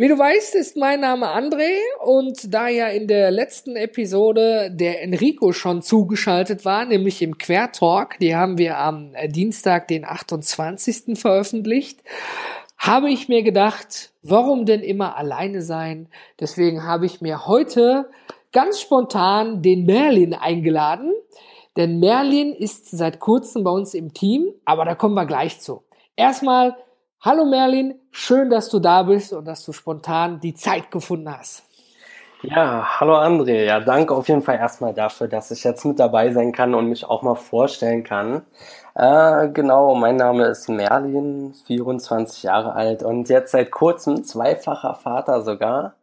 Wie du weißt, ist mein Name André und da ja in der letzten Episode der Enrico schon zugeschaltet war, nämlich im Quertalk, die haben wir am Dienstag, den 28. veröffentlicht, habe ich mir gedacht, warum denn immer alleine sein? Deswegen habe ich mir heute ganz spontan den Merlin eingeladen, denn Merlin ist seit kurzem bei uns im Team, aber da kommen wir gleich zu. Erstmal Hallo Merlin, schön, dass du da bist und dass du spontan die Zeit gefunden hast. Ja, hallo André. Ja, danke auf jeden Fall erstmal dafür, dass ich jetzt mit dabei sein kann und mich auch mal vorstellen kann. Äh, genau, mein Name ist Merlin, 24 Jahre alt und jetzt seit kurzem zweifacher Vater sogar.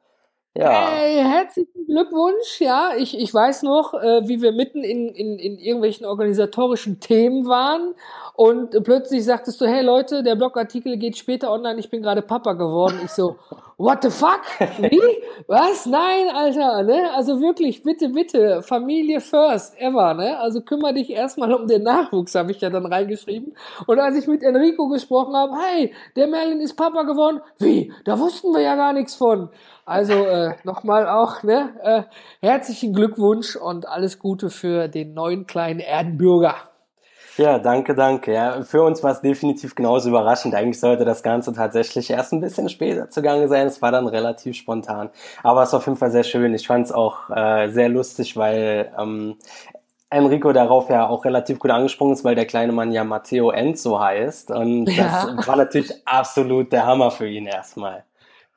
Ja. Hey, herzlichen Glückwunsch. Ja, ich, ich weiß noch, äh, wie wir mitten in, in, in irgendwelchen organisatorischen Themen waren und plötzlich sagtest du, hey Leute, der Blogartikel geht später online, ich bin gerade Papa geworden. Ich so, what the fuck? Wie? Was? Nein, Alter, ne? Also wirklich, bitte, bitte, Familie first, ever, ne? Also kümmere dich erstmal um den Nachwuchs, habe ich ja dann reingeschrieben. Und als ich mit Enrico gesprochen habe, hey, der Merlin ist Papa geworden. Wie? Da wussten wir ja gar nichts von. Also äh, nochmal auch, ne? Äh, herzlichen Glückwunsch und alles Gute für den neuen kleinen Erdenbürger. Ja, danke, danke. Ja, für uns war es definitiv genauso überraschend. Eigentlich sollte das Ganze tatsächlich erst ein bisschen später zugange sein. Es war dann relativ spontan. Aber es war auf jeden Fall sehr schön. Ich fand es auch äh, sehr lustig, weil ähm, Enrico darauf ja auch relativ gut angesprungen ist, weil der kleine Mann ja Matteo Enzo heißt. Und das ja. war natürlich absolut der Hammer für ihn erstmal.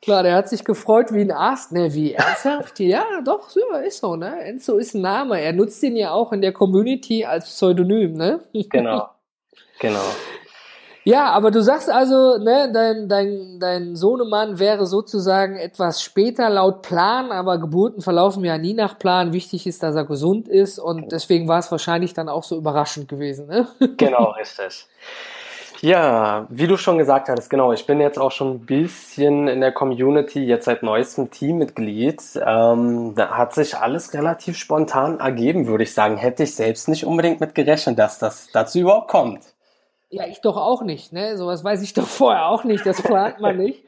Klar, der hat sich gefreut wie ein Ast. Ne, wie ernsthaft? ja, doch, so ist so, ne? Enzo ist ein Name. Er nutzt ihn ja auch in der Community als Pseudonym, ne? Genau. Genau. Ja, aber du sagst also, ne, dein, dein, dein Sohnemann wäre sozusagen etwas später laut Plan, aber Geburten verlaufen ja nie nach Plan. Wichtig ist, dass er gesund ist und deswegen war es wahrscheinlich dann auch so überraschend gewesen, ne? Genau, richtig. Ja, wie du schon gesagt hattest, genau. Ich bin jetzt auch schon ein bisschen in der Community, jetzt seit neuestem Teammitglied. Ähm, da hat sich alles relativ spontan ergeben, würde ich sagen. Hätte ich selbst nicht unbedingt mit gerechnet, dass das dazu überhaupt kommt. Ja, ich doch auch nicht, ne? Sowas weiß ich doch vorher auch nicht, das plant man nicht.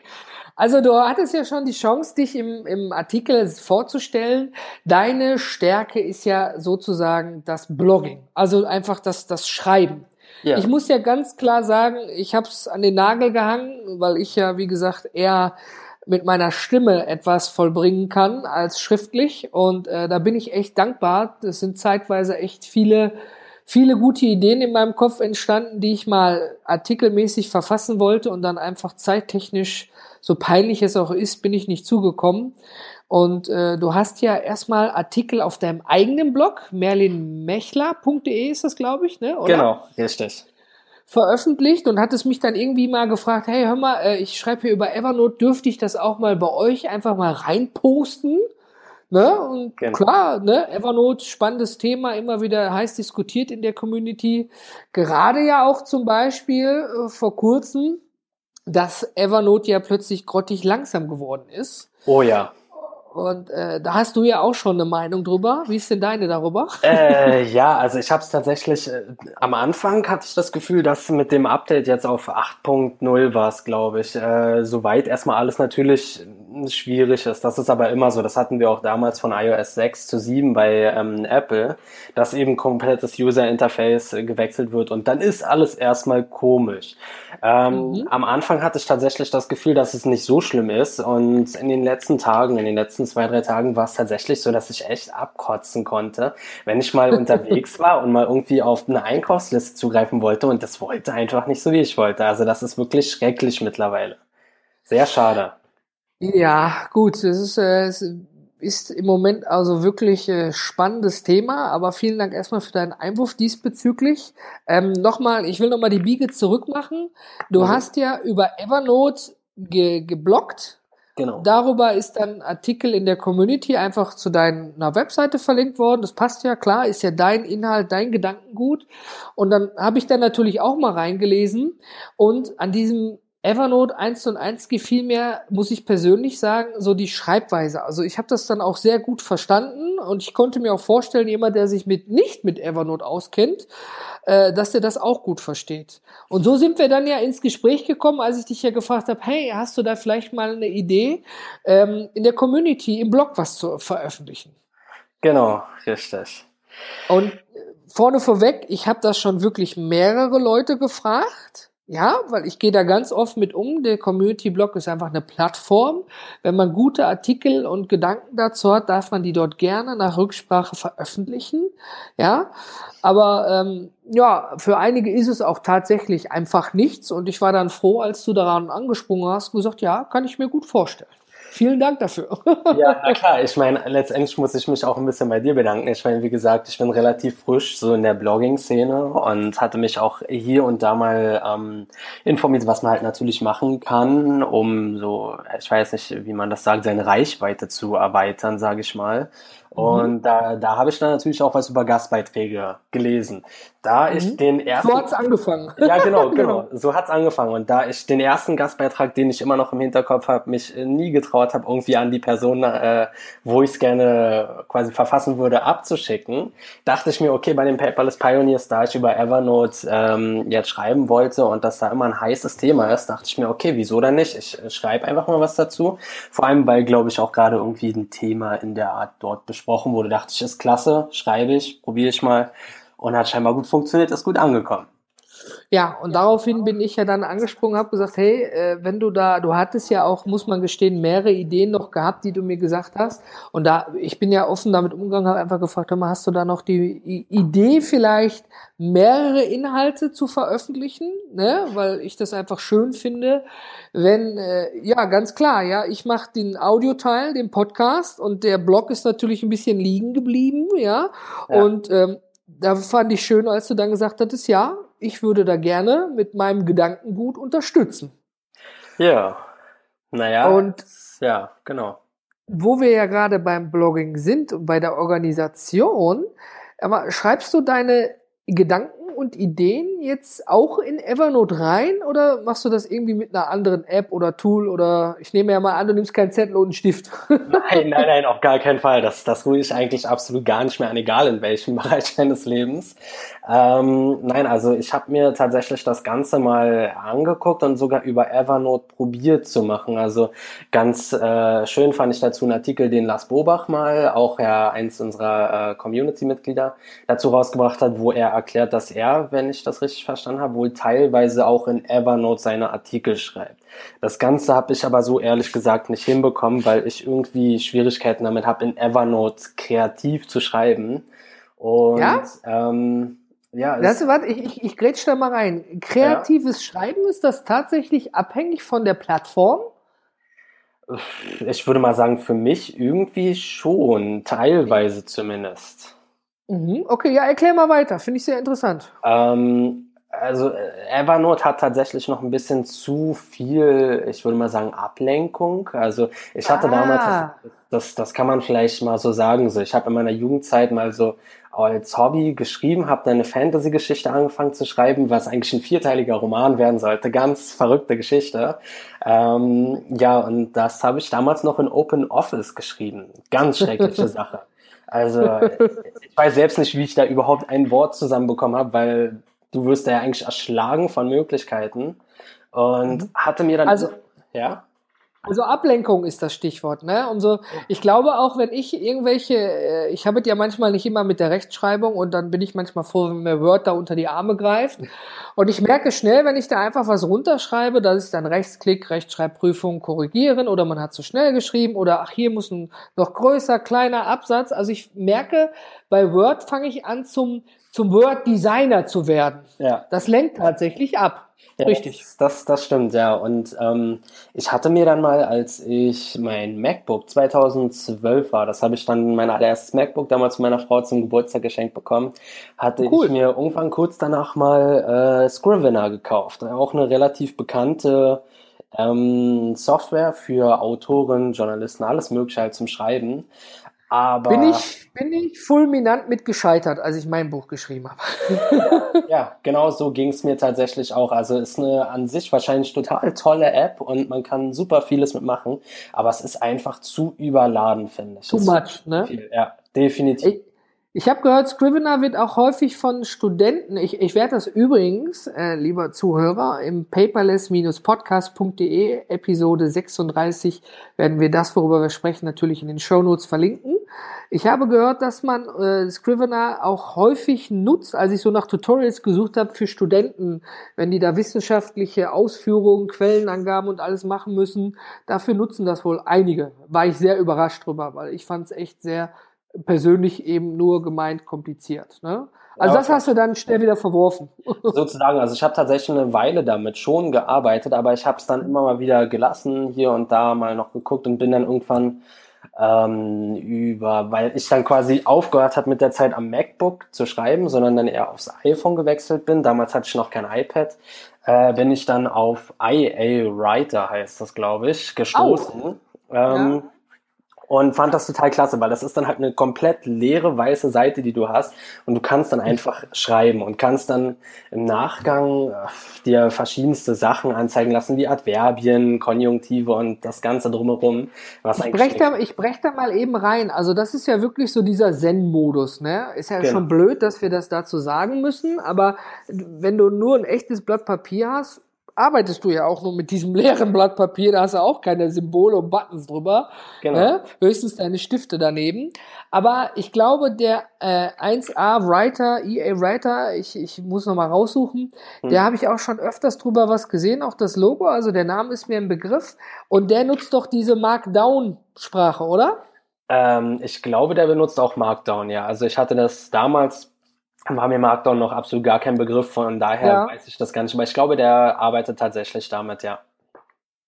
Also du hattest ja schon die Chance, dich im, im Artikel vorzustellen. Deine Stärke ist ja sozusagen das Blogging, also einfach das, das Schreiben. Ja. Ich muss ja ganz klar sagen, ich habe es an den Nagel gehangen, weil ich ja, wie gesagt, eher mit meiner Stimme etwas vollbringen kann als schriftlich. Und äh, da bin ich echt dankbar. Das sind zeitweise echt viele, viele gute Ideen in meinem Kopf entstanden, die ich mal artikelmäßig verfassen wollte und dann einfach zeittechnisch, so peinlich es auch ist, bin ich nicht zugekommen. Und äh, du hast ja erstmal Artikel auf deinem eigenen Blog, merlinmechler.de ist das, glaube ich, ne? Oder? Genau, richtig. Veröffentlicht und hattest mich dann irgendwie mal gefragt, hey, hör mal, äh, ich schreibe hier über Evernote, dürfte ich das auch mal bei euch einfach mal reinposten? Ne? Und genau. klar, ne, Evernote, spannendes Thema, immer wieder heiß diskutiert in der Community. Gerade ja auch zum Beispiel äh, vor kurzem, dass Evernote ja plötzlich grottig langsam geworden ist. Oh ja. Und äh, da hast du ja auch schon eine Meinung drüber. Wie ist denn deine darüber? Äh, ja, also ich habe es tatsächlich, äh, am Anfang hatte ich das Gefühl, dass mit dem Update jetzt auf 8.0 war es, glaube ich, äh, soweit erstmal alles natürlich schwierig ist. Das ist aber immer so. Das hatten wir auch damals von iOS 6 zu 7 bei ähm, Apple, dass eben komplett das User Interface äh, gewechselt wird und dann ist alles erstmal komisch. Ähm, mhm. Am Anfang hatte ich tatsächlich das Gefühl, dass es nicht so schlimm ist und in den letzten Tagen, in den letzten zwei, drei Tagen war es tatsächlich so, dass ich echt abkotzen konnte, wenn ich mal unterwegs war und mal irgendwie auf eine Einkaufsliste zugreifen wollte und das wollte einfach nicht so, wie ich wollte. Also das ist wirklich schrecklich mittlerweile. Sehr schade. Ja, gut, es ist, äh, es ist im Moment also wirklich äh, spannendes Thema, aber vielen Dank erstmal für deinen Einwurf diesbezüglich. Ähm, nochmal, ich will nochmal die Biege zurückmachen. Du mhm. hast ja über Evernote ge geblockt Genau. Darüber ist dann Artikel in der Community einfach zu deiner Webseite verlinkt worden. Das passt ja klar, ist ja dein Inhalt, dein Gedankengut. Und dann habe ich dann natürlich auch mal reingelesen und an diesem Evernote 1 und 1 gefiel mir, muss ich persönlich sagen, so die Schreibweise. Also ich habe das dann auch sehr gut verstanden und ich konnte mir auch vorstellen, jemand, der sich mit nicht mit Evernote auskennt, äh, dass der das auch gut versteht. Und so sind wir dann ja ins Gespräch gekommen, als ich dich ja gefragt habe, hey, hast du da vielleicht mal eine Idee, ähm, in der Community, im Blog was zu veröffentlichen? Genau, richtig. Und vorne vorweg, ich habe das schon wirklich mehrere Leute gefragt ja, weil ich gehe da ganz oft mit um. Der Community Blog ist einfach eine Plattform. Wenn man gute Artikel und Gedanken dazu hat, darf man die dort gerne nach Rücksprache veröffentlichen. Ja, aber ähm, ja, für einige ist es auch tatsächlich einfach nichts. Und ich war dann froh, als du daran angesprungen hast, und gesagt, ja, kann ich mir gut vorstellen. Vielen Dank dafür. ja, na klar. Ich meine, letztendlich muss ich mich auch ein bisschen bei dir bedanken. Ich meine, wie gesagt, ich bin relativ frisch so in der Blogging-Szene und hatte mich auch hier und da mal ähm, informiert, was man halt natürlich machen kann, um so, ich weiß nicht, wie man das sagt, seine Reichweite zu erweitern, sage ich mal. Mhm. Und mhm. da, da habe ich dann natürlich auch was über Gastbeiträge gelesen. Da mhm. ich den ersten. So hat's angefangen. Ja, genau, genau. So hat's angefangen. Und da ich den ersten Gastbeitrag, den ich immer noch im Hinterkopf habe, mich nie getraut habe, irgendwie an die Person, äh, wo ich es gerne quasi verfassen würde, abzuschicken, dachte ich mir, okay, bei den Paperless Pioneers, da ich über Evernote ähm, jetzt schreiben wollte und das da immer ein heißes Thema ist, dachte ich mir, okay, wieso dann nicht? Ich schreibe einfach mal was dazu. Vor allem, weil, glaube ich, auch gerade irgendwie ein Thema in der Art dort besprochen wurde. Dachte ich, ist klasse, schreibe ich, probiere ich mal und hat scheinbar gut funktioniert, ist gut angekommen. Ja, und daraufhin bin ich ja dann angesprungen, habe gesagt, hey, äh, wenn du da, du hattest ja auch, muss man gestehen, mehrere Ideen noch gehabt, die du mir gesagt hast. Und da, ich bin ja offen damit umgegangen, habe einfach gefragt, hör mal, hast du da noch die Idee vielleicht, mehrere Inhalte zu veröffentlichen? Ne? Weil ich das einfach schön finde, wenn, äh, ja, ganz klar, ja, ich mache den Audioteil, den Podcast und der Blog ist natürlich ein bisschen liegen geblieben, ja. ja. Und ähm, da fand ich schön, als du dann gesagt hattest, ja, ich würde da gerne mit meinem Gedankengut unterstützen. Ja, naja. Und ja, genau. Wo wir ja gerade beim Blogging sind und bei der Organisation, aber schreibst du deine Gedanken und Ideen jetzt auch in Evernote rein oder machst du das irgendwie mit einer anderen App oder Tool oder ich nehme ja mal an, du nimmst keinen Zettel und einen Stift. Nein, nein, nein, auf gar keinen Fall. Das, das ruhe ich eigentlich absolut gar nicht mehr an, egal in welchem Bereich meines Lebens. Ähm, nein, also ich habe mir tatsächlich das Ganze mal angeguckt und sogar über Evernote probiert zu machen. Also ganz äh, schön fand ich dazu einen Artikel, den Lars Bobach mal, auch ja eins unserer äh, Community-Mitglieder, dazu rausgebracht hat, wo er erklärt, dass er wenn ich das richtig verstanden habe, wohl teilweise auch in Evernote seine Artikel schreibt. Das Ganze habe ich aber so ehrlich gesagt nicht hinbekommen, weil ich irgendwie Schwierigkeiten damit habe, in Evernote kreativ zu schreiben. Und ja, ähm, ja das, warte, ich, ich, ich grätsch da mal rein. Kreatives ja. Schreiben, ist das tatsächlich abhängig von der Plattform? Ich würde mal sagen, für mich irgendwie schon, teilweise zumindest. Mhm. Okay, ja, erklär mal weiter. Finde ich sehr interessant. Ähm, also Evernote hat tatsächlich noch ein bisschen zu viel, ich würde mal sagen, Ablenkung. Also ich hatte ah. damals, das, das, das kann man vielleicht mal so sagen, so ich habe in meiner Jugendzeit mal so als Hobby geschrieben, habe dann eine Fantasy-Geschichte angefangen zu schreiben, was eigentlich ein vierteiliger Roman werden sollte. Ganz verrückte Geschichte. Ähm, ja, und das habe ich damals noch in Open Office geschrieben. Ganz schreckliche Sache. Also ich weiß selbst nicht, wie ich da überhaupt ein Wort zusammenbekommen habe, weil du wirst da ja eigentlich erschlagen von Möglichkeiten. Und mhm. hatte mir dann. Also, ja. Also Ablenkung ist das Stichwort, ne? Und so, ich glaube auch, wenn ich irgendwelche, äh, ich habe es ja manchmal nicht immer mit der Rechtschreibung und dann bin ich manchmal froh, wenn mir Word da unter die Arme greift. Und ich merke schnell, wenn ich da einfach was runterschreibe, dass ich dann Rechtsklick, Rechtschreibprüfung korrigieren oder man hat zu schnell geschrieben oder ach, hier muss ein noch größer, kleiner Absatz. Also ich merke, bei Word fange ich an zum, zum Word Designer zu werden. Ja. Das lenkt tatsächlich ab. Ja, Richtig. Das, das stimmt, ja. Und ähm, ich hatte mir dann mal, als ich mein MacBook 2012 war, das habe ich dann mein allererstes MacBook damals von meiner Frau zum Geburtstag geschenkt bekommen, hatte cool. ich mir irgendwann kurz danach mal äh, Scrivener gekauft. Auch eine relativ bekannte ähm, Software für Autoren, Journalisten, alles Mögliche halt zum Schreiben. Aber bin ich, bin ich fulminant mit gescheitert, als ich mein Buch geschrieben habe. ja, genau so ging es mir tatsächlich auch. Also ist eine an sich wahrscheinlich total tolle App und man kann super vieles mitmachen, aber es ist einfach zu überladen, finde ich. Too much, ne? Viel. Ja, definitiv. Ich, ich habe gehört, Scrivener wird auch häufig von Studenten, ich, ich werde das übrigens, äh, lieber Zuhörer, im paperless-podcast.de Episode 36 werden wir das, worüber wir sprechen, natürlich in den Show Notes verlinken. Ich habe gehört, dass man äh, Scrivener auch häufig nutzt, als ich so nach Tutorials gesucht habe für Studenten, wenn die da wissenschaftliche Ausführungen, Quellenangaben und alles machen müssen. Dafür nutzen das wohl einige. War ich sehr überrascht drüber, weil ich fand es echt sehr persönlich eben nur gemeint kompliziert. Ne? Also ja, das hast du dann schnell wieder verworfen. Sozusagen, also ich habe tatsächlich eine Weile damit schon gearbeitet, aber ich habe es dann immer mal wieder gelassen, hier und da mal noch geguckt und bin dann irgendwann ähm, über, weil ich dann quasi aufgehört habe mit der Zeit am MacBook zu schreiben, sondern dann eher aufs iPhone gewechselt bin. Damals hatte ich noch kein iPad. Äh, bin ich dann auf IA Writer, heißt das, glaube ich, gestoßen. Oh. Ähm, ja und fand das total klasse, weil das ist dann halt eine komplett leere weiße Seite, die du hast und du kannst dann einfach schreiben und kannst dann im Nachgang äh, dir verschiedenste Sachen anzeigen lassen, wie Adverbien, Konjunktive und das Ganze drumherum. Was ich breche da, ich brech da mal eben rein. Also das ist ja wirklich so dieser Zen-Modus, ne? Ist ja genau. schon blöd, dass wir das dazu sagen müssen, aber wenn du nur ein echtes Blatt Papier hast, arbeitest du ja auch nur mit diesem leeren Blatt Papier, da hast du auch keine Symbole und Buttons drüber. Genau. Ne? Höchstens deine Stifte daneben. Aber ich glaube, der äh, 1A Writer, EA Writer, ich, ich muss noch mal raussuchen, hm. der habe ich auch schon öfters drüber was gesehen, auch das Logo, also der Name ist mir ein Begriff. Und der nutzt doch diese Markdown-Sprache, oder? Ähm, ich glaube, der benutzt auch Markdown, ja. Also ich hatte das damals war mir Markdown noch absolut gar kein Begriff, von daher ja. weiß ich das gar nicht. Aber ich glaube, der arbeitet tatsächlich damit, ja.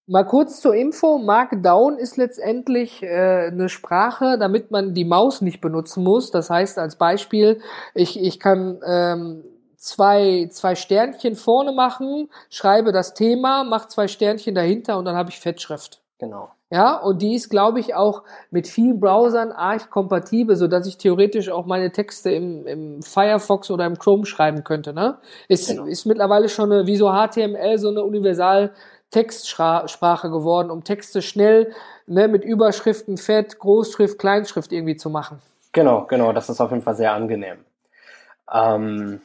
Mal kurz zur Info. Markdown ist letztendlich äh, eine Sprache, damit man die Maus nicht benutzen muss. Das heißt als Beispiel, ich, ich kann ähm, zwei, zwei Sternchen vorne machen, schreibe das Thema, mache zwei Sternchen dahinter und dann habe ich Fettschrift. Genau. Ja, und die ist, glaube ich, auch mit vielen Browsern arg kompatibel, so dass ich theoretisch auch meine Texte im, im Firefox oder im Chrome schreiben könnte. Ne? Ist, genau. ist mittlerweile schon eine, wie so HTML so eine universal Textsprache geworden, um Texte schnell ne, mit Überschriften, Fett, Großschrift, Kleinschrift irgendwie zu machen. Genau, genau, das ist auf jeden Fall sehr angenehm. Ähm,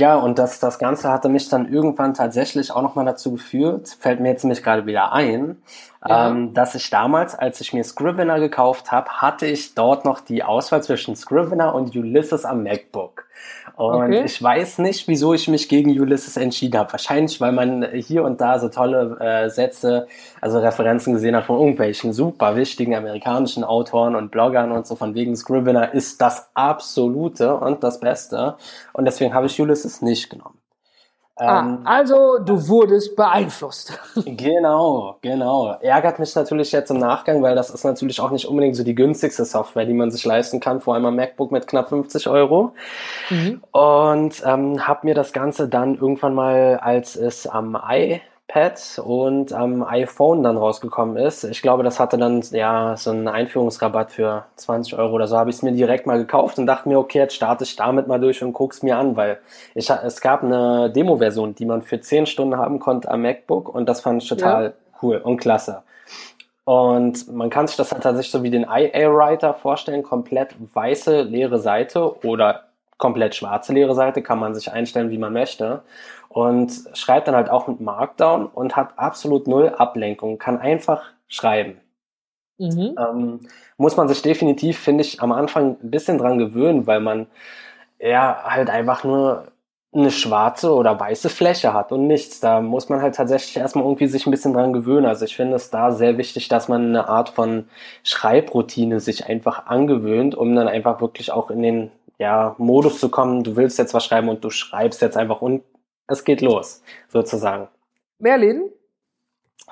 ja, und das, das Ganze hatte mich dann irgendwann tatsächlich auch nochmal dazu geführt, fällt mir jetzt nämlich gerade wieder ein, ja. ähm, dass ich damals, als ich mir Scrivener gekauft habe, hatte ich dort noch die Auswahl zwischen Scrivener und Ulysses am MacBook. Und okay. ich weiß nicht, wieso ich mich gegen Ulysses entschieden habe. Wahrscheinlich, weil man hier und da so tolle äh, Sätze, also Referenzen gesehen hat von irgendwelchen super wichtigen amerikanischen Autoren und Bloggern und so. Von wegen Scrivener ist das Absolute und das Beste. Und deswegen habe ich Ulysses nicht genommen. Ah, ähm, also du wurdest beeinflusst. Genau, genau. Ärgert mich natürlich jetzt im Nachgang, weil das ist natürlich auch nicht unbedingt so die günstigste Software, die man sich leisten kann, vor allem am MacBook mit knapp 50 Euro. Mhm. Und ähm, habe mir das Ganze dann irgendwann mal, als es am i iPad und am iPhone dann rausgekommen ist. Ich glaube, das hatte dann ja so einen Einführungsrabatt für 20 Euro oder so. Habe ich es mir direkt mal gekauft und dachte mir, okay, jetzt starte ich damit mal durch und guck's mir an, weil ich, es gab eine Demo-Version, die man für 10 Stunden haben konnte am MacBook und das fand ich total ja. cool und klasse. Und man kann sich das halt tatsächlich so wie den IA-Writer vorstellen, komplett weiße leere Seite oder komplett schwarze leere Seite, kann man sich einstellen, wie man möchte und schreibt dann halt auch mit Markdown und hat absolut null Ablenkung, kann einfach schreiben. Mhm. Ähm, muss man sich definitiv, finde ich, am Anfang ein bisschen dran gewöhnen, weil man ja halt einfach nur eine schwarze oder weiße Fläche hat und nichts. Da muss man halt tatsächlich erstmal irgendwie sich ein bisschen dran gewöhnen. Also ich finde es da sehr wichtig, dass man eine Art von Schreibroutine sich einfach angewöhnt, um dann einfach wirklich auch in den ja, Modus zu kommen, du willst jetzt was schreiben und du schreibst jetzt einfach und es geht los, sozusagen. Merlin,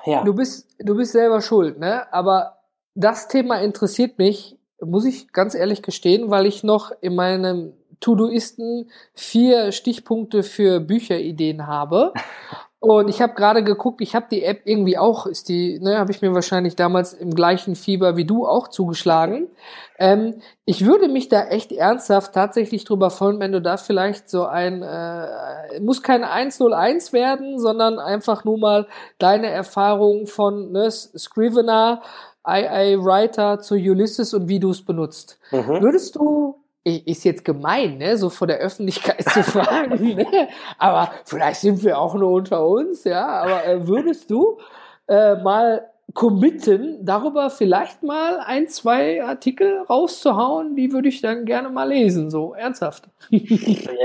ja. du bist, du bist selber schuld, ne? Aber das Thema interessiert mich, muss ich ganz ehrlich gestehen, weil ich noch in meinem To-Doisten vier Stichpunkte für Bücherideen habe. Und ich habe gerade geguckt, ich habe die App irgendwie auch, ist die, ne, habe ich mir wahrscheinlich damals im gleichen Fieber wie du auch zugeschlagen. Ähm, ich würde mich da echt ernsthaft tatsächlich drüber freuen, wenn du da vielleicht so ein, äh, muss kein 101 werden, sondern einfach nur mal deine Erfahrung von ne, Scrivener, II Writer zu Ulysses und wie du es benutzt. Mhm. Würdest du ist jetzt gemein, ne, so vor der Öffentlichkeit zu fragen, ne? aber vielleicht sind wir auch nur unter uns, ja, aber äh, würdest du äh, mal committen, darüber vielleicht mal ein, zwei Artikel rauszuhauen, die würde ich dann gerne mal lesen, so ernsthaft.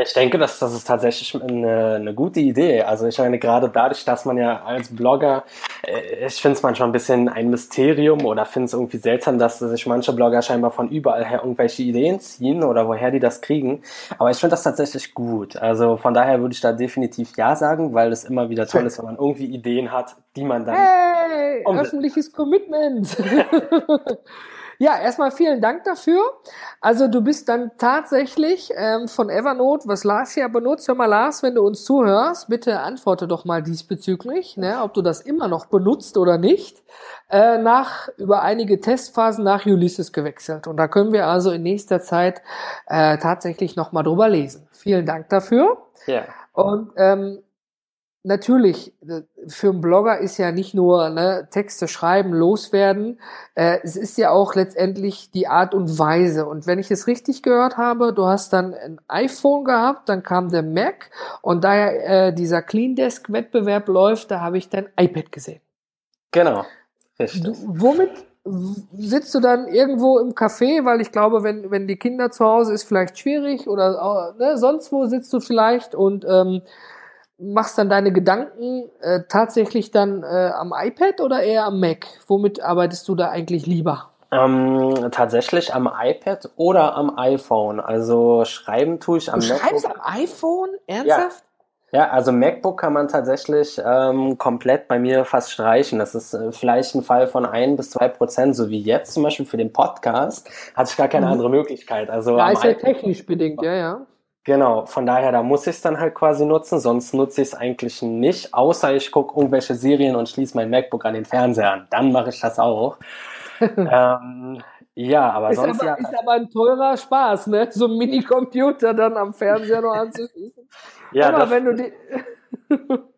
Ich denke, dass das ist tatsächlich eine, eine gute Idee. Also ich meine, gerade dadurch, dass man ja als Blogger, äh, ich finde es manchmal ein bisschen ein Mysterium oder finde es irgendwie seltsam, dass sich manche Blogger scheinbar von überall her irgendwelche Ideen ziehen oder woher die das kriegen. Aber ich finde das tatsächlich gut. Also von daher würde ich da definitiv Ja sagen, weil es immer wieder toll ist, wenn man irgendwie Ideen hat, die man dann hey, öffentliches Commitment. ja, erstmal vielen Dank dafür. Also du bist dann tatsächlich ähm, von Evernote, was Lars ja benutzt. Hör mal, Lars, wenn du uns zuhörst, bitte antworte doch mal diesbezüglich, ne, ob du das immer noch benutzt oder nicht. Äh, nach über einige Testphasen nach Ulysses gewechselt. Und da können wir also in nächster Zeit äh, tatsächlich noch mal drüber lesen. Vielen Dank dafür. Ja. Und ähm, natürlich, äh, für einen Blogger ist ja nicht nur ne, Texte schreiben, loswerden, äh, es ist ja auch letztendlich die Art und Weise. Und wenn ich es richtig gehört habe, du hast dann ein iPhone gehabt, dann kam der Mac und da ja äh, dieser Clean Desk Wettbewerb läuft, da habe ich dein iPad gesehen. Genau. Richtig. Du, womit sitzt du dann irgendwo im Café, weil ich glaube, wenn, wenn die Kinder zu Hause ist, vielleicht schwierig oder ne, sonst wo sitzt du vielleicht und ähm, machst dann deine Gedanken äh, tatsächlich dann äh, am iPad oder eher am Mac? Womit arbeitest du da eigentlich lieber? Ähm, tatsächlich am iPad oder am iPhone. Also schreiben tue ich am du MacBook. Schreibst am iPhone? Ernsthaft? Ja. ja also MacBook kann man tatsächlich ähm, komplett bei mir fast streichen. Das ist äh, vielleicht ein Fall von ein bis zwei Prozent, so wie jetzt zum Beispiel für den Podcast, hatte ich gar keine mhm. andere Möglichkeit. Also ja, ist ja technisch bedingt, ja, ja. Genau, von daher, da muss ich es dann halt quasi nutzen, sonst nutze ich es eigentlich nicht, außer ich gucke irgendwelche Serien und schließe mein MacBook an den Fernseher an. Dann mache ich das auch. ähm, ja, aber ist sonst aber, ja. Ist aber ein teurer Spaß, ne? So ein Minicomputer dann am Fernseher noch anzuschließen. ja, aber wenn du die.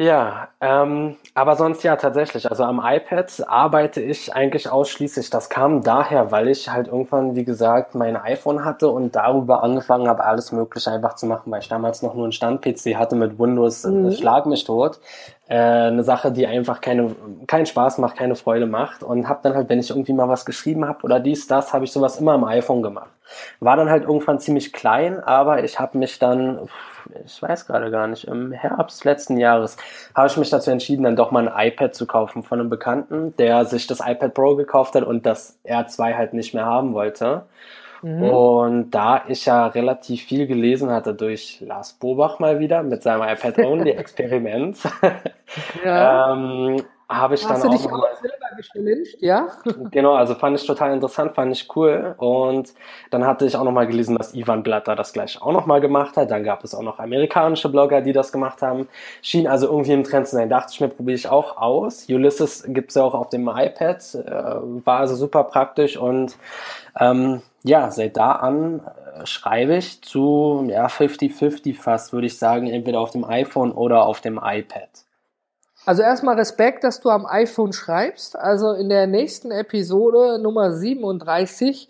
Ja, ähm, aber sonst ja tatsächlich. Also am iPad arbeite ich eigentlich ausschließlich. Das kam daher, weil ich halt irgendwann, wie gesagt, mein iPhone hatte und darüber angefangen habe, alles Mögliche einfach zu machen, weil ich damals noch nur einen Stand-PC hatte mit Windows. Äh, mhm. Schlag mich tot. Äh, eine Sache, die einfach keine, keinen Spaß macht, keine Freude macht. Und habe dann halt, wenn ich irgendwie mal was geschrieben habe oder dies, das, habe ich sowas immer am iPhone gemacht. War dann halt irgendwann ziemlich klein, aber ich habe mich dann ich weiß gerade gar nicht, im Herbst letzten Jahres habe ich mich dazu entschieden, dann doch mal ein iPad zu kaufen von einem Bekannten, der sich das iPad Pro gekauft hat und das R2 halt nicht mehr haben wollte. Mhm. Und da ich ja relativ viel gelesen hatte durch Lars Bobach mal wieder mit seinem iPad Only Experiment, ja. ähm, habe ich Hast dann du dich auch, selber gechallenged, ja? Genau, also fand ich total interessant, fand ich cool. Und dann hatte ich auch nochmal gelesen, dass Ivan Blatter das gleich auch nochmal gemacht hat. Dann gab es auch noch amerikanische Blogger, die das gemacht haben. Schien also irgendwie im Trend zu sein. Dachte ich mir, probiere ich auch aus. Ulysses gibt's ja auch auf dem iPad. Äh, war also super praktisch und ähm, ja, seit da an äh, schreibe ich zu ja, 50-50 fast, würde ich sagen, entweder auf dem iPhone oder auf dem iPad. Also erstmal Respekt, dass du am iPhone schreibst. Also in der nächsten Episode Nummer 37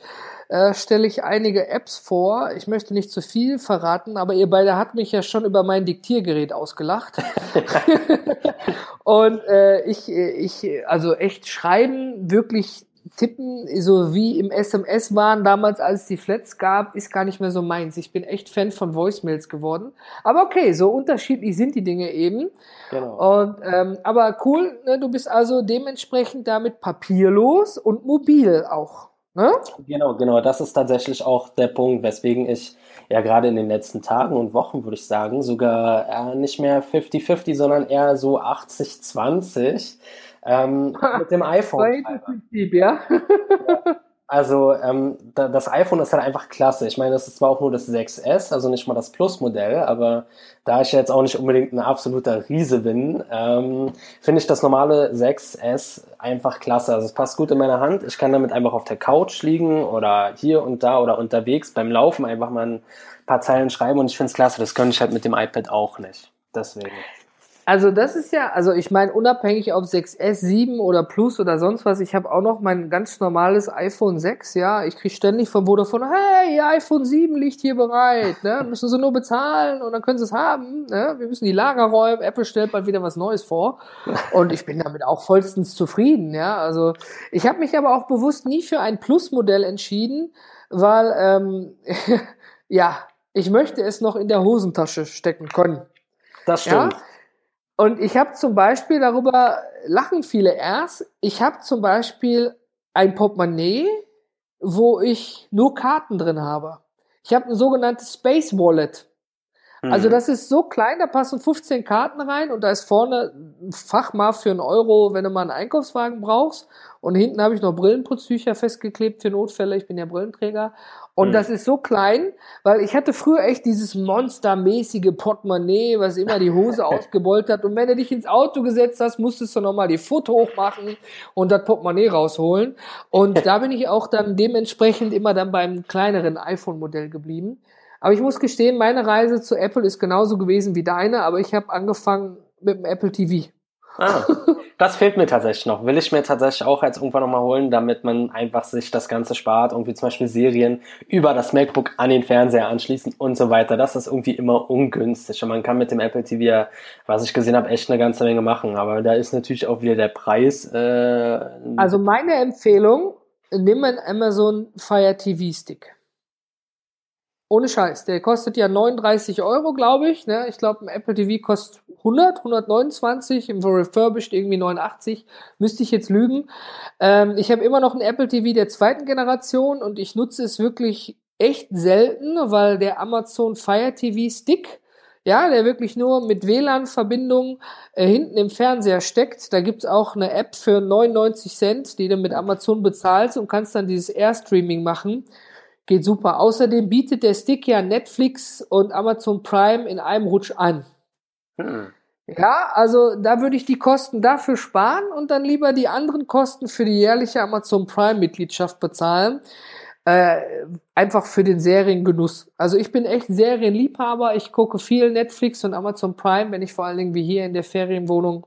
äh, stelle ich einige Apps vor. Ich möchte nicht zu viel verraten, aber ihr beide habt mich ja schon über mein Diktiergerät ausgelacht. Und äh, ich, ich, also echt schreiben, wirklich Tippen, so wie im SMS waren damals, als es die Flats gab, ist gar nicht mehr so meins. Ich bin echt Fan von Voicemails geworden. Aber okay, so unterschiedlich sind die Dinge eben. Genau. Und, ähm, aber cool, ne, du bist also dementsprechend damit papierlos und mobil auch. Ne? Genau, genau. Das ist tatsächlich auch der Punkt, weswegen ich ja gerade in den letzten Tagen und Wochen, würde ich sagen, sogar äh, nicht mehr 50-50, sondern eher so 80-20 ähm, mit dem iPhone. Prinzip, ja. Also ähm, da, das iPhone ist halt einfach klasse. Ich meine, das ist zwar auch nur das 6S, also nicht mal das Plus-Modell, aber da ich jetzt auch nicht unbedingt ein absoluter Riese bin, ähm, finde ich das normale 6S einfach klasse. Also es passt gut in meine Hand. Ich kann damit einfach auf der Couch liegen oder hier und da oder unterwegs beim Laufen einfach mal ein paar Zeilen schreiben und ich finde es klasse. Das könnte ich halt mit dem iPad auch nicht. Deswegen. Also das ist ja, also ich meine, unabhängig ob 6S, 7 oder Plus oder sonst was, ich habe auch noch mein ganz normales iPhone 6, ja. Ich kriege ständig von Vodafone, hey, Ihr iPhone 7 liegt hier bereit, ne? Müssen Sie nur bezahlen und dann können Sie es haben, ne? Wir müssen die Lager räumen, Apple stellt bald wieder was Neues vor. Und ich bin damit auch vollstens zufrieden, ja. Also ich habe mich aber auch bewusst nie für ein Plus-Modell entschieden, weil, ähm, ja, ich möchte es noch in der Hosentasche stecken können. Das stimmt. Ja? Und ich habe zum Beispiel, darüber lachen viele erst, ich habe zum Beispiel ein Portemonnaie, wo ich nur Karten drin habe. Ich habe ein sogenanntes Space Wallet. Also mhm. das ist so klein, da passen 15 Karten rein und da ist vorne ein Fach mal für einen Euro, wenn du mal einen Einkaufswagen brauchst. Und hinten habe ich noch Brillenputztücher festgeklebt für Notfälle. Ich bin ja Brillenträger. Und mhm. das ist so klein, weil ich hatte früher echt dieses monstermäßige Portemonnaie, was immer die Hose ausgebeult hat. Und wenn du dich ins Auto gesetzt hast, musstest du nochmal die Foto hochmachen und das Portemonnaie rausholen. Und da bin ich auch dann dementsprechend immer dann beim kleineren iPhone-Modell geblieben. Aber ich muss gestehen, meine Reise zu Apple ist genauso gewesen wie deine, aber ich habe angefangen mit dem Apple TV. Ah, das fehlt mir tatsächlich noch. Will ich mir tatsächlich auch jetzt irgendwann nochmal holen, damit man einfach sich das Ganze spart, irgendwie zum Beispiel Serien über das MacBook an den Fernseher anschließen und so weiter. Das ist irgendwie immer ungünstig. Und man kann mit dem Apple TV ja, was ich gesehen habe, echt eine ganze Menge machen. Aber da ist natürlich auch wieder der Preis. Äh, also meine Empfehlung, nimm einen Amazon Fire TV Stick. Ohne Scheiß, der kostet ja 39 Euro, glaube ich. Ne? Ich glaube, ein Apple TV kostet 100, 129, im Refurbished irgendwie 89. Müsste ich jetzt lügen. Ähm, ich habe immer noch ein Apple TV der zweiten Generation und ich nutze es wirklich echt selten, weil der Amazon Fire TV Stick, ja, der wirklich nur mit WLAN-Verbindung äh, hinten im Fernseher steckt. Da gibt's auch eine App für 99 Cent, die du mit Amazon bezahlst und kannst dann dieses Airstreaming machen. Geht super. Außerdem bietet der Stick ja Netflix und Amazon Prime in einem Rutsch an. Hm. Ja, also da würde ich die Kosten dafür sparen und dann lieber die anderen Kosten für die jährliche Amazon Prime-Mitgliedschaft bezahlen. Äh, einfach für den Seriengenuss. Also ich bin echt Serienliebhaber. Ich gucke viel Netflix und Amazon Prime, wenn ich vor allen Dingen wie hier in der Ferienwohnung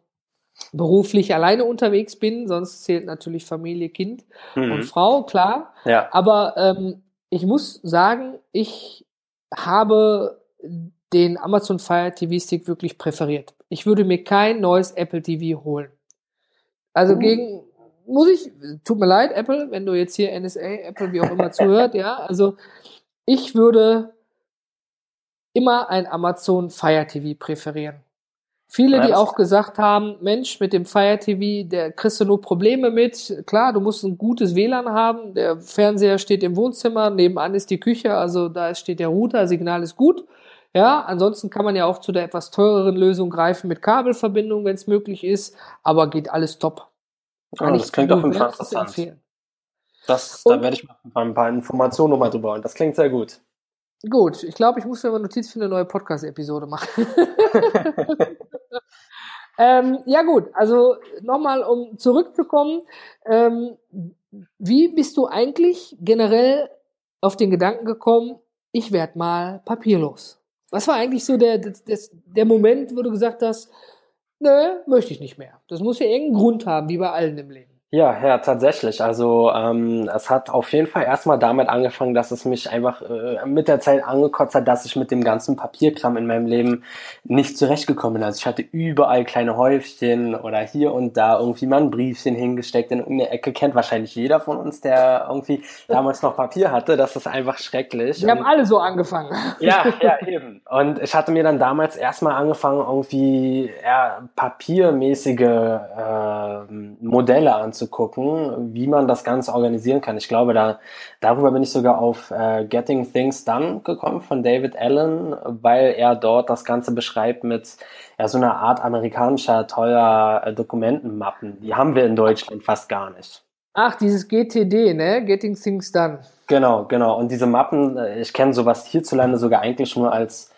beruflich alleine unterwegs bin. Sonst zählt natürlich Familie, Kind mhm. und Frau, klar. Ja. Aber ähm, ich muss sagen, ich habe den Amazon Fire TV Stick wirklich präferiert. Ich würde mir kein neues Apple TV holen. Also mhm. gegen, muss ich, tut mir leid, Apple, wenn du jetzt hier NSA, Apple, wie auch immer zuhört, ja, also ich würde immer ein Amazon Fire TV präferieren. Viele, die auch gesagt haben, Mensch, mit dem Fire TV, der kriegst du nur Probleme mit. Klar, du musst ein gutes WLAN haben. Der Fernseher steht im Wohnzimmer, nebenan ist die Küche, also da steht der Router, Signal ist gut. Ja, ansonsten kann man ja auch zu der etwas teureren Lösung greifen mit Kabelverbindung, wenn es möglich ist, aber geht alles top. Kann oh, das klingt auch interessant. Das, da werde ich mal ein paar Informationen nochmal drüber und das klingt sehr gut. Gut, ich glaube, ich muss mir mal Notiz für eine neue Podcast-Episode machen. ähm, ja gut, also nochmal, um zurückzukommen, ähm, wie bist du eigentlich generell auf den Gedanken gekommen, ich werde mal papierlos? Was war eigentlich so der, der, der Moment, wo du gesagt hast, nö, möchte ich nicht mehr? Das muss ja irgendeinen Grund haben, wie bei allen im Leben. Ja, ja, tatsächlich. Also ähm, es hat auf jeden Fall erstmal damit angefangen, dass es mich einfach äh, mit der Zeit angekotzt hat, dass ich mit dem ganzen Papierkram in meinem Leben nicht zurechtgekommen bin. Also ich hatte überall kleine Häufchen oder hier und da irgendwie mal ein Briefchen hingesteckt in irgendeine Ecke. Kennt wahrscheinlich jeder von uns, der irgendwie damals noch Papier hatte. Das ist einfach schrecklich. Wir haben alle so angefangen. Ja, ja, eben. Und ich hatte mir dann damals erstmal angefangen, irgendwie ja, papiermäßige äh, Modelle anzubieten zu gucken, wie man das Ganze organisieren kann. Ich glaube, da darüber bin ich sogar auf äh, Getting Things Done gekommen von David Allen, weil er dort das Ganze beschreibt mit ja, so einer Art amerikanischer teuer äh, Dokumentenmappen. Die haben wir in Deutschland fast gar nicht. Ach, dieses GTD, ne? Getting Things Done. Genau, genau. Und diese Mappen, äh, ich kenne sowas hierzulande sogar eigentlich nur als,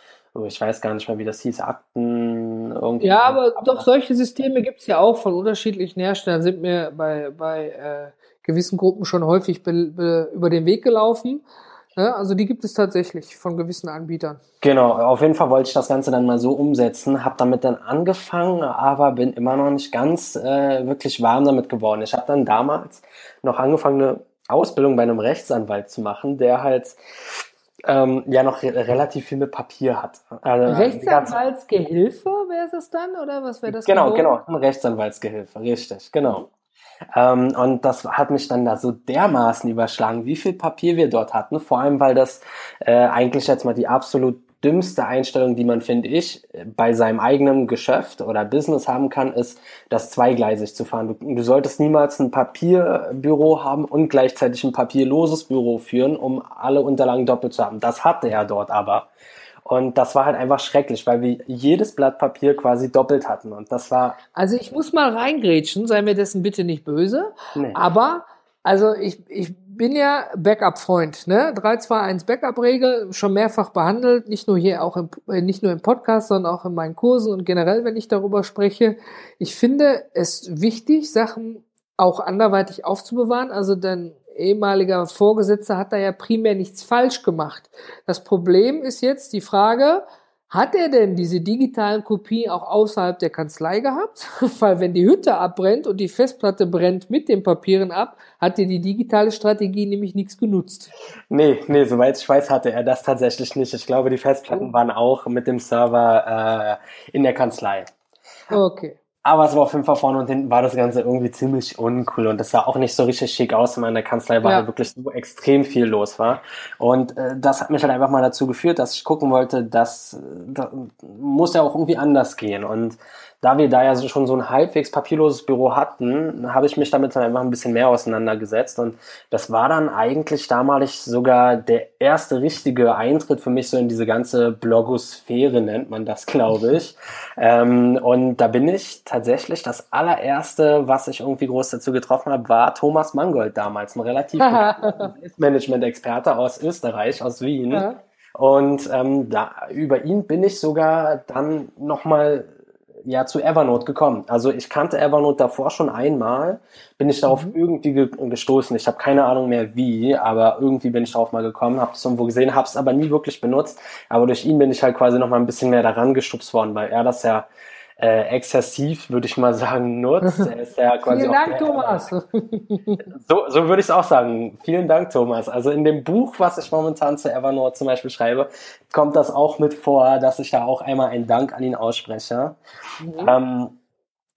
ich weiß gar nicht mehr, wie das hieß, Akten irgendwie. Ja, aber doch solche Systeme gibt es ja auch von unterschiedlichen Herstellern, sind mir bei, bei äh, gewissen Gruppen schon häufig be, be, über den Weg gelaufen. Ja, also die gibt es tatsächlich von gewissen Anbietern. Genau, auf jeden Fall wollte ich das Ganze dann mal so umsetzen, habe damit dann angefangen, aber bin immer noch nicht ganz äh, wirklich warm damit geworden. Ich habe dann damals noch angefangen, eine Ausbildung bei einem Rechtsanwalt zu machen, der halt ähm, ja noch re relativ viel mit Papier hat. Also, Rechtsanwaltsgehilfe wäre es dann oder was wäre das? Genau, genau, ein Rechtsanwaltsgehilfe, richtig, genau. Ähm, und das hat mich dann da so dermaßen überschlagen, wie viel Papier wir dort hatten. Vor allem, weil das äh, eigentlich jetzt mal die absolut dümmste Einstellung, die man, finde ich, bei seinem eigenen Geschäft oder Business haben kann, ist, das zweigleisig zu fahren. Du, du, solltest niemals ein Papierbüro haben und gleichzeitig ein papierloses Büro führen, um alle Unterlagen doppelt zu haben. Das hatte er dort aber. Und das war halt einfach schrecklich, weil wir jedes Blatt Papier quasi doppelt hatten. Und das war. Also ich muss mal reingrätschen, sei mir dessen bitte nicht böse. Nee. Aber, also ich, ich bin ja Backup-Freund, ne? 3-2-1 Backup-Regel, schon mehrfach behandelt, nicht nur hier auch im, äh, nicht nur im Podcast, sondern auch in meinen Kursen und generell, wenn ich darüber spreche. Ich finde es wichtig, Sachen auch anderweitig aufzubewahren. Also dann ehemaliger Vorgesetzter hat da ja primär nichts falsch gemacht. Das Problem ist jetzt die Frage, hat er denn diese digitalen Kopien auch außerhalb der Kanzlei gehabt? Weil wenn die Hütte abbrennt und die Festplatte brennt mit den Papieren ab, hat dir die digitale Strategie nämlich nichts genutzt. Nee, nee, soweit ich weiß, hatte er das tatsächlich nicht. Ich glaube, die Festplatten waren auch mit dem Server äh, in der Kanzlei. Okay. Aber es war auf jeden Fall vorne und hinten war das Ganze irgendwie ziemlich uncool und das sah auch nicht so richtig schick aus in meiner Kanzlei, weil ja. halt wirklich so extrem viel los war. Und äh, das hat mich halt einfach mal dazu geführt, dass ich gucken wollte, dass das muss ja auch irgendwie anders gehen. Und da wir da ja schon so ein halbwegs papierloses Büro hatten, habe ich mich damit dann einfach ein bisschen mehr auseinandergesetzt. Und das war dann eigentlich damalig sogar der erste richtige Eintritt für mich so in diese ganze Blogosphäre, nennt man das, glaube ich. ähm, und da bin ich tatsächlich das allererste, was ich irgendwie groß dazu getroffen habe, war Thomas Mangold damals, ein relativ Management-Experte aus Österreich, aus Wien. Und ähm, da, über ihn bin ich sogar dann nochmal ja zu Evernote gekommen. Also ich kannte Evernote davor schon einmal, bin ich darauf mhm. irgendwie ge gestoßen. Ich habe keine Ahnung mehr wie, aber irgendwie bin ich darauf mal gekommen, habe es irgendwo gesehen, habe es aber nie wirklich benutzt. Aber durch ihn bin ich halt quasi noch mal ein bisschen mehr daran geschubst worden, weil er das ja äh, exzessiv, würde ich mal sagen, nutzt. Er ist ja quasi Vielen Dank, Thomas. so, so würde ich es auch sagen. Vielen Dank, Thomas. Also in dem Buch, was ich momentan zu Evernote zum Beispiel schreibe, kommt das auch mit vor, dass ich da auch einmal einen Dank an ihn ausspreche. Mhm. Ähm,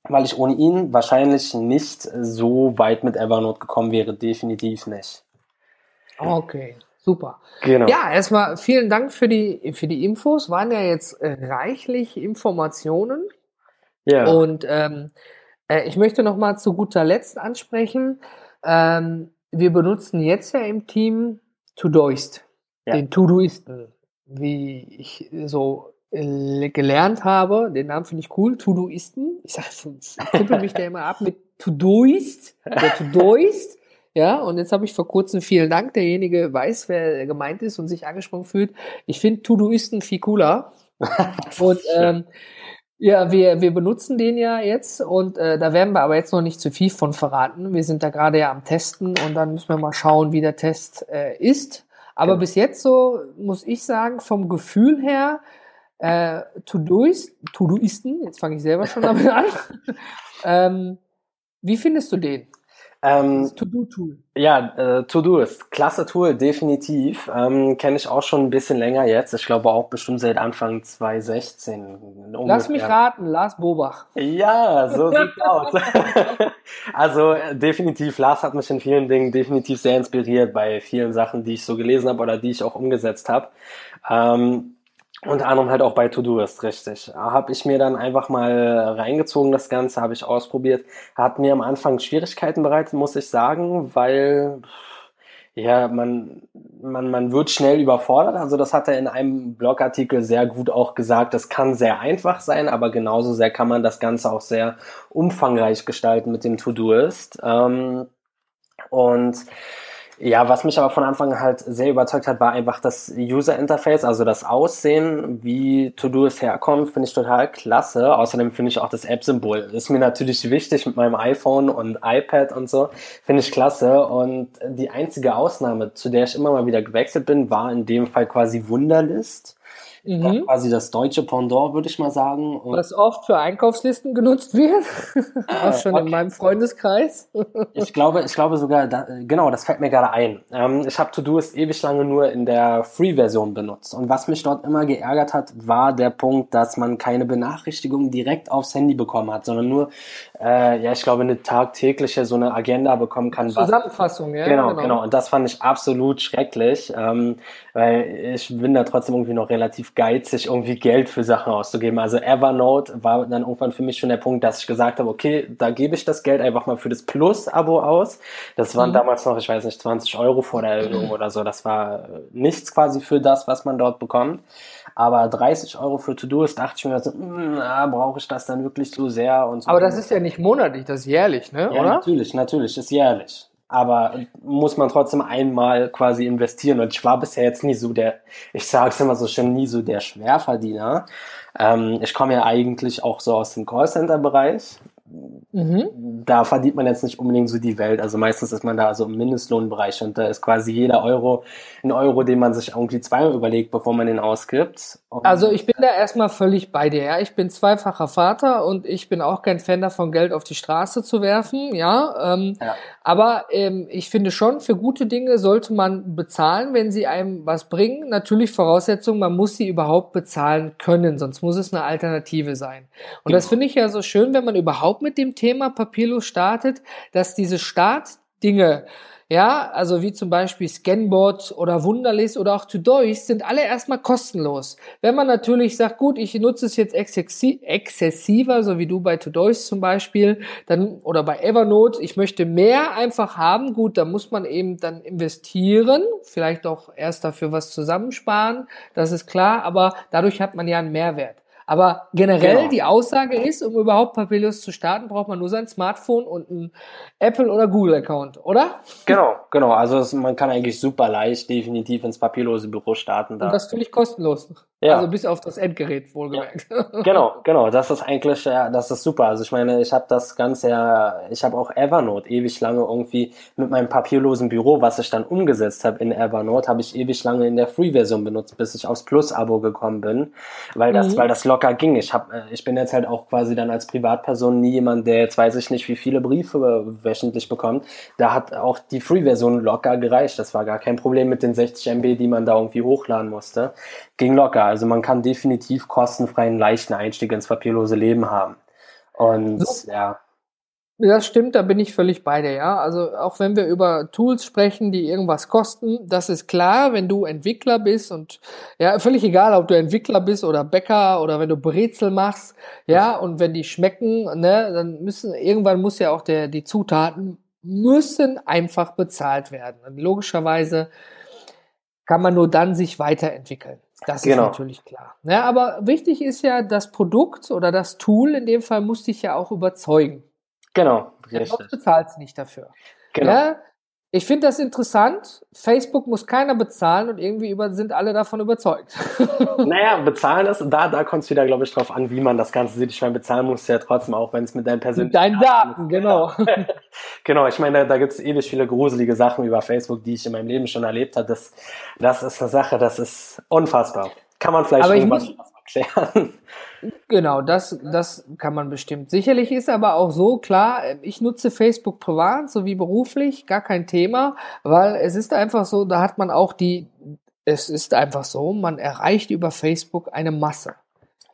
weil ich ohne ihn wahrscheinlich nicht so weit mit Evernote gekommen wäre, definitiv nicht. Okay. Super. Genau. Ja, erstmal vielen Dank für die, für die Infos. Waren ja jetzt reichlich Informationen. Ja. Und ähm, äh, ich möchte noch mal zu guter Letzt ansprechen. Ähm, wir benutzen jetzt ja im Team Todoist, ja. den Todoisten, wie ich so äh, gelernt habe. Den Namen finde ich cool, Todoisten. Ich sage, tippe mich da immer ab mit Todoist, der Todoist. Ja, und jetzt habe ich vor kurzem vielen Dank, derjenige weiß, wer gemeint ist und sich angesprochen fühlt. Ich finde Todoisten viel cooler. und ähm, ja, wir, wir benutzen den ja jetzt und äh, da werden wir aber jetzt noch nicht zu viel von verraten. Wir sind da gerade ja am Testen und dann müssen wir mal schauen, wie der Test äh, ist. Aber genau. bis jetzt so muss ich sagen, vom Gefühl her, äh, Todoist, Todoisten, jetzt fange ich selber schon damit an. ähm, wie findest du den? Ähm, To-Do-Tool. Ja, äh, To-Do ist klasse Tool, definitiv. Ähm, Kenne ich auch schon ein bisschen länger jetzt. Ich glaube auch bestimmt seit Anfang 2016. Ungefähr. Lass mich raten, Lars Bobach. Ja, so sieht's aus. also äh, definitiv, Lars hat mich in vielen Dingen definitiv sehr inspiriert bei vielen Sachen, die ich so gelesen habe oder die ich auch umgesetzt habe. Ähm, unter anderem halt auch bei Todoist, richtig. Habe ich mir dann einfach mal reingezogen, das Ganze, habe ich ausprobiert. Hat mir am Anfang Schwierigkeiten bereitet, muss ich sagen, weil ja, man, man, man wird schnell überfordert. Also das hat er in einem Blogartikel sehr gut auch gesagt. Das kann sehr einfach sein, aber genauso sehr kann man das Ganze auch sehr umfangreich gestalten mit dem Todoist. Ähm, Und ja, was mich aber von Anfang an halt sehr überzeugt hat, war einfach das User Interface, also das Aussehen, wie To-Do's herkommt, finde ich total klasse. Außerdem finde ich auch das App-Symbol. Ist mir natürlich wichtig mit meinem iPhone und iPad und so. Finde ich klasse. Und die einzige Ausnahme, zu der ich immer mal wieder gewechselt bin, war in dem Fall quasi Wunderlist. Mhm. quasi das deutsche Pendant, würde ich mal sagen. Und Was oft für Einkaufslisten genutzt wird. Auch schon okay. in meinem Freundeskreis. ich glaube, ich glaube sogar, da, genau, das fällt mir gerade ein. Ähm, ich habe Todoist ewig lange nur in der Free-Version benutzt. Und was mich dort immer geärgert hat, war der Punkt, dass man keine Benachrichtigungen direkt aufs Handy bekommen hat, sondern nur, äh, ja, ich glaube, eine tagtägliche so eine Agenda bekommen kann. Zusammenfassung, was, ja. Genau, genau, genau. Und das fand ich absolut schrecklich, ähm, weil ich bin da trotzdem irgendwie noch relativ geizig, irgendwie Geld für Sachen auszugeben. Also Evernote war dann irgendwann für mich schon der Punkt, dass ich gesagt habe, okay, da gebe ich das Geld einfach mal für das Plus-Abo aus. Das waren mhm. damals noch, ich weiß nicht, 20 Euro vor der Erhöhung oder so. Das war äh, nichts quasi für das, was man dort bekommt. Aber 30 Euro für To-Do dachte ich mir so, hm, brauche ich das dann wirklich so sehr und so. Aber das ist ja nicht monatlich, das ist jährlich, ne? Ja, oder? natürlich, natürlich, ist jährlich aber muss man trotzdem einmal quasi investieren. Und ich war bisher jetzt nie so der, ich sage es immer so schön, nie so der Schwerverdiener. Ähm, ich komme ja eigentlich auch so aus dem Callcenter-Bereich. Mhm. Da verdient man jetzt nicht unbedingt so die Welt. Also meistens ist man da so im Mindestlohnbereich und da ist quasi jeder Euro ein Euro, den man sich irgendwie zweimal überlegt, bevor man den ausgibt. Und also ich bin da erstmal völlig bei dir. Ja? Ich bin zweifacher Vater und ich bin auch kein Fan davon, Geld auf die Straße zu werfen. Ja, ähm, ja. aber ähm, ich finde schon, für gute Dinge sollte man bezahlen, wenn sie einem was bringen. Natürlich Voraussetzung, man muss sie überhaupt bezahlen können, sonst muss es eine Alternative sein. Und genau. das finde ich ja so schön, wenn man überhaupt mit dem Thema papierlos startet, dass diese Startdinge ja, also wie zum Beispiel Scanbot oder Wunderlist oder auch Todoist sind alle erstmal kostenlos. Wenn man natürlich sagt, gut, ich nutze es jetzt exzessiver, so wie du bei Todoist zum Beispiel, dann oder bei Evernote, ich möchte mehr einfach haben, gut, da muss man eben dann investieren, vielleicht auch erst dafür was zusammensparen, das ist klar, aber dadurch hat man ja einen Mehrwert. Aber generell genau. die Aussage ist, um überhaupt Papillus zu starten, braucht man nur sein Smartphone und ein Apple oder Google Account, oder? Genau, genau. Also es, man kann eigentlich super leicht definitiv ins papierlose Büro starten. Da. Und das völlig kostenlos. Ja. Also bis auf das Endgerät wohlgemerkt. Ja. Genau, genau. Das ist eigentlich, ja, das ist super. Also ich meine, ich habe das Ganze ja, ich habe auch Evernote ewig lange irgendwie mit meinem papierlosen Büro, was ich dann umgesetzt habe in Evernote, habe ich ewig lange in der Free-Version benutzt, bis ich aufs Plus-Abo gekommen bin, weil das, mhm. weil das locker ging. Ich habe, ich bin jetzt halt auch quasi dann als Privatperson nie jemand, der jetzt weiß ich nicht, wie viele Briefe wöchentlich bekommt. Da hat auch die Free-Version locker gereicht. Das war gar kein Problem mit den 60 MB, die man da irgendwie hochladen musste. Ging locker. Also man kann definitiv kostenfreien, leichten Einstieg ins papierlose Leben haben. Und so. ja. Das stimmt, da bin ich völlig bei dir, ja. Also auch wenn wir über Tools sprechen, die irgendwas kosten, das ist klar, wenn du Entwickler bist und ja, völlig egal, ob du Entwickler bist oder Bäcker oder wenn du Brezel machst, ja, und wenn die schmecken, ne, dann müssen, irgendwann muss ja auch der, die Zutaten müssen einfach bezahlt werden. Und logischerweise kann man nur dann sich weiterentwickeln. Das genau. ist natürlich klar. Ja, aber wichtig ist ja, das Produkt oder das Tool in dem Fall muss dich ja auch überzeugen. Genau, richtig. Du bezahlst nicht dafür. Genau. Ja, ich finde das interessant. Facebook muss keiner bezahlen und irgendwie über, sind alle davon überzeugt. Naja, bezahlen ist, da, da kommt es wieder, glaube ich, drauf an, wie man das Ganze sieht. Ich meine, bezahlen musst du ja trotzdem auch, wenn es mit deinen persönlichen Mit deinen Daten, genau. genau, ich meine, da, da gibt es ewig viele gruselige Sachen über Facebook, die ich in meinem Leben schon erlebt habe. Das, das ist eine Sache, das ist unfassbar. Kann man vielleicht Aber irgendwas erklären. Genau, das, das kann man bestimmt. Sicherlich ist aber auch so, klar, ich nutze Facebook privat sowie beruflich, gar kein Thema, weil es ist einfach so, da hat man auch die, es ist einfach so, man erreicht über Facebook eine Masse.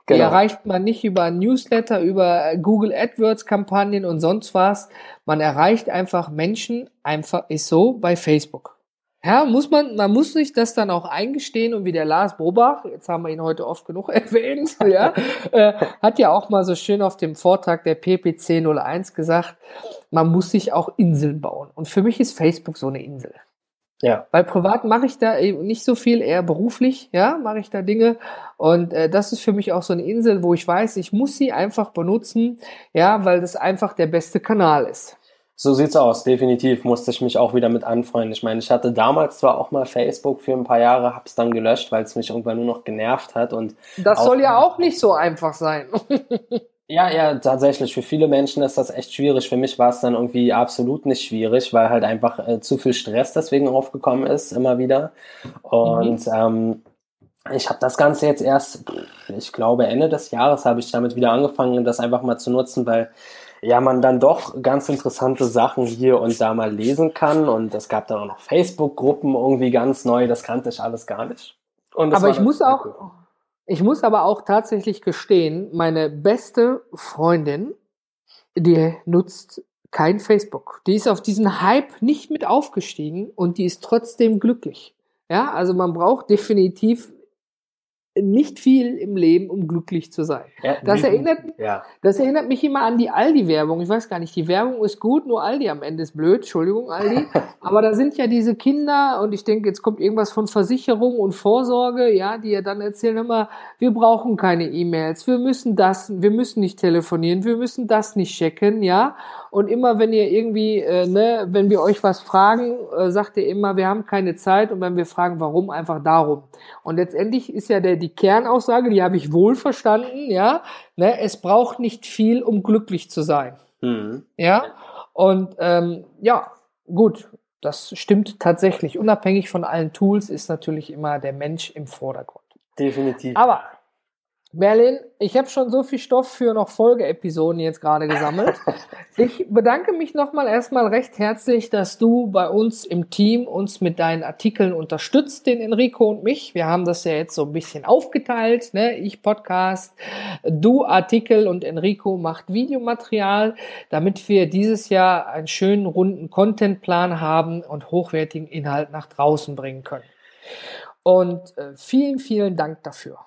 Genau. Die erreicht man nicht über Newsletter, über Google AdWords Kampagnen und sonst was. Man erreicht einfach Menschen, einfach ist so bei Facebook. Ja, muss man, man muss sich das dann auch eingestehen und wie der Lars Bobach, jetzt haben wir ihn heute oft genug erwähnt, ja, äh, hat ja auch mal so schön auf dem Vortrag der PPC 01 gesagt, man muss sich auch Inseln bauen. Und für mich ist Facebook so eine Insel. Ja. Weil privat mache ich da eben nicht so viel, eher beruflich, ja, mache ich da Dinge. Und äh, das ist für mich auch so eine Insel, wo ich weiß, ich muss sie einfach benutzen, ja, weil das einfach der beste Kanal ist. So sieht's aus, definitiv. Musste ich mich auch wieder mit anfreunden. Ich meine, ich hatte damals zwar auch mal Facebook für ein paar Jahre, hab's dann gelöscht, weil es mich irgendwann nur noch genervt hat. Und das soll ja auch nicht so einfach sein. Ja, ja, tatsächlich. Für viele Menschen ist das echt schwierig. Für mich war es dann irgendwie absolut nicht schwierig, weil halt einfach äh, zu viel Stress deswegen aufgekommen ist, immer wieder. Und mhm. ähm, ich habe das Ganze jetzt erst, ich glaube, Ende des Jahres habe ich damit wieder angefangen, das einfach mal zu nutzen, weil ja, man dann doch ganz interessante Sachen hier und da mal lesen kann. Und es gab dann auch noch Facebook-Gruppen irgendwie ganz neu, das kannte ich alles gar nicht. aber ich muss auch, cool. ich muss aber auch tatsächlich gestehen, meine beste Freundin, die nutzt kein Facebook. Die ist auf diesen Hype nicht mit aufgestiegen und die ist trotzdem glücklich. Ja, also man braucht definitiv nicht viel im Leben, um glücklich zu sein. Ja, das, erinnert, ja. das erinnert mich immer an die Aldi-Werbung. Ich weiß gar nicht, die Werbung ist gut, nur Aldi am Ende ist blöd. Entschuldigung, Aldi. Aber da sind ja diese Kinder und ich denke, jetzt kommt irgendwas von Versicherung und Vorsorge, ja, die ja dann erzählen immer, wir brauchen keine E-Mails, wir müssen das, wir müssen nicht telefonieren, wir müssen das nicht checken, ja. Und immer wenn ihr irgendwie, äh, ne, wenn wir euch was fragen, äh, sagt ihr immer, wir haben keine Zeit. Und wenn wir fragen, warum, einfach darum. Und letztendlich ist ja der, die Kernaussage, die habe ich wohl verstanden, ja. Ne, es braucht nicht viel, um glücklich zu sein. Mhm. Ja. Und ähm, ja, gut, das stimmt tatsächlich. Unabhängig von allen Tools ist natürlich immer der Mensch im Vordergrund. Definitiv. Aber Merlin, ich habe schon so viel Stoff für noch Folgeepisoden jetzt gerade gesammelt. Ich bedanke mich nochmal erstmal recht herzlich, dass du bei uns im Team uns mit deinen Artikeln unterstützt, den Enrico und mich. Wir haben das ja jetzt so ein bisschen aufgeteilt. Ne? Ich Podcast, du Artikel und Enrico macht Videomaterial, damit wir dieses Jahr einen schönen runden Contentplan haben und hochwertigen Inhalt nach draußen bringen können. Und äh, vielen, vielen Dank dafür.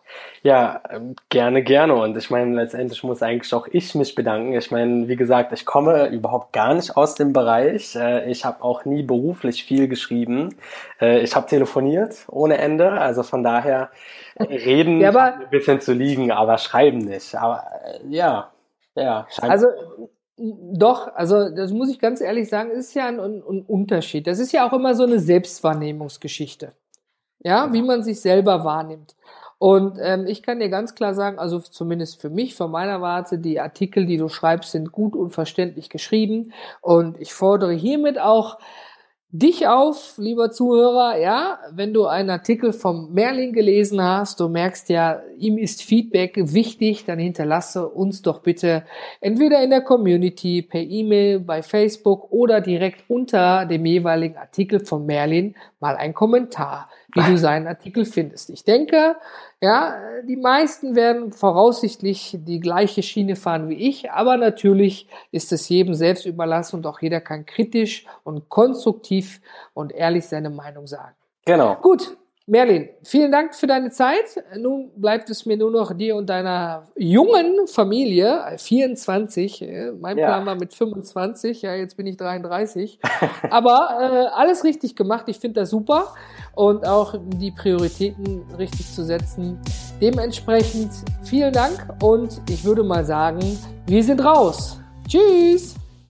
Ja, ähm, gerne, gerne. Und ich meine, letztendlich muss eigentlich auch ich mich bedanken. Ich meine, wie gesagt, ich komme überhaupt gar nicht aus dem Bereich. Äh, ich habe auch nie beruflich viel geschrieben. Äh, ich habe telefoniert ohne Ende. Also von daher reden ja, aber, ein bisschen zu liegen, aber schreiben nicht. Aber äh, ja, ja. Also doch, also das muss ich ganz ehrlich sagen, ist ja ein, ein Unterschied. Das ist ja auch immer so eine Selbstwahrnehmungsgeschichte ja, wie man sich selber wahrnimmt. Und ähm, ich kann dir ganz klar sagen, also zumindest für mich, von meiner Warte, die Artikel, die du schreibst, sind gut und verständlich geschrieben. Und ich fordere hiermit auch dich auf, lieber Zuhörer, ja, wenn du einen Artikel vom Merlin gelesen hast, du merkst ja, ihm ist Feedback wichtig, dann hinterlasse uns doch bitte entweder in der Community, per E-Mail, bei Facebook oder direkt unter dem jeweiligen Artikel von Merlin mal einen Kommentar wie du seinen Artikel findest. Ich denke, ja, die meisten werden voraussichtlich die gleiche Schiene fahren wie ich, aber natürlich ist es jedem selbst überlassen und auch jeder kann kritisch und konstruktiv und ehrlich seine Meinung sagen. Genau. Gut, Merlin, vielen Dank für deine Zeit. Nun bleibt es mir nur noch dir und deiner jungen Familie, 24, äh, mein ja. Plan war mit 25, ja, jetzt bin ich 33. Aber äh, alles richtig gemacht, ich finde das super. Und auch die Prioritäten richtig zu setzen. Dementsprechend vielen Dank und ich würde mal sagen, wir sind raus. Tschüss!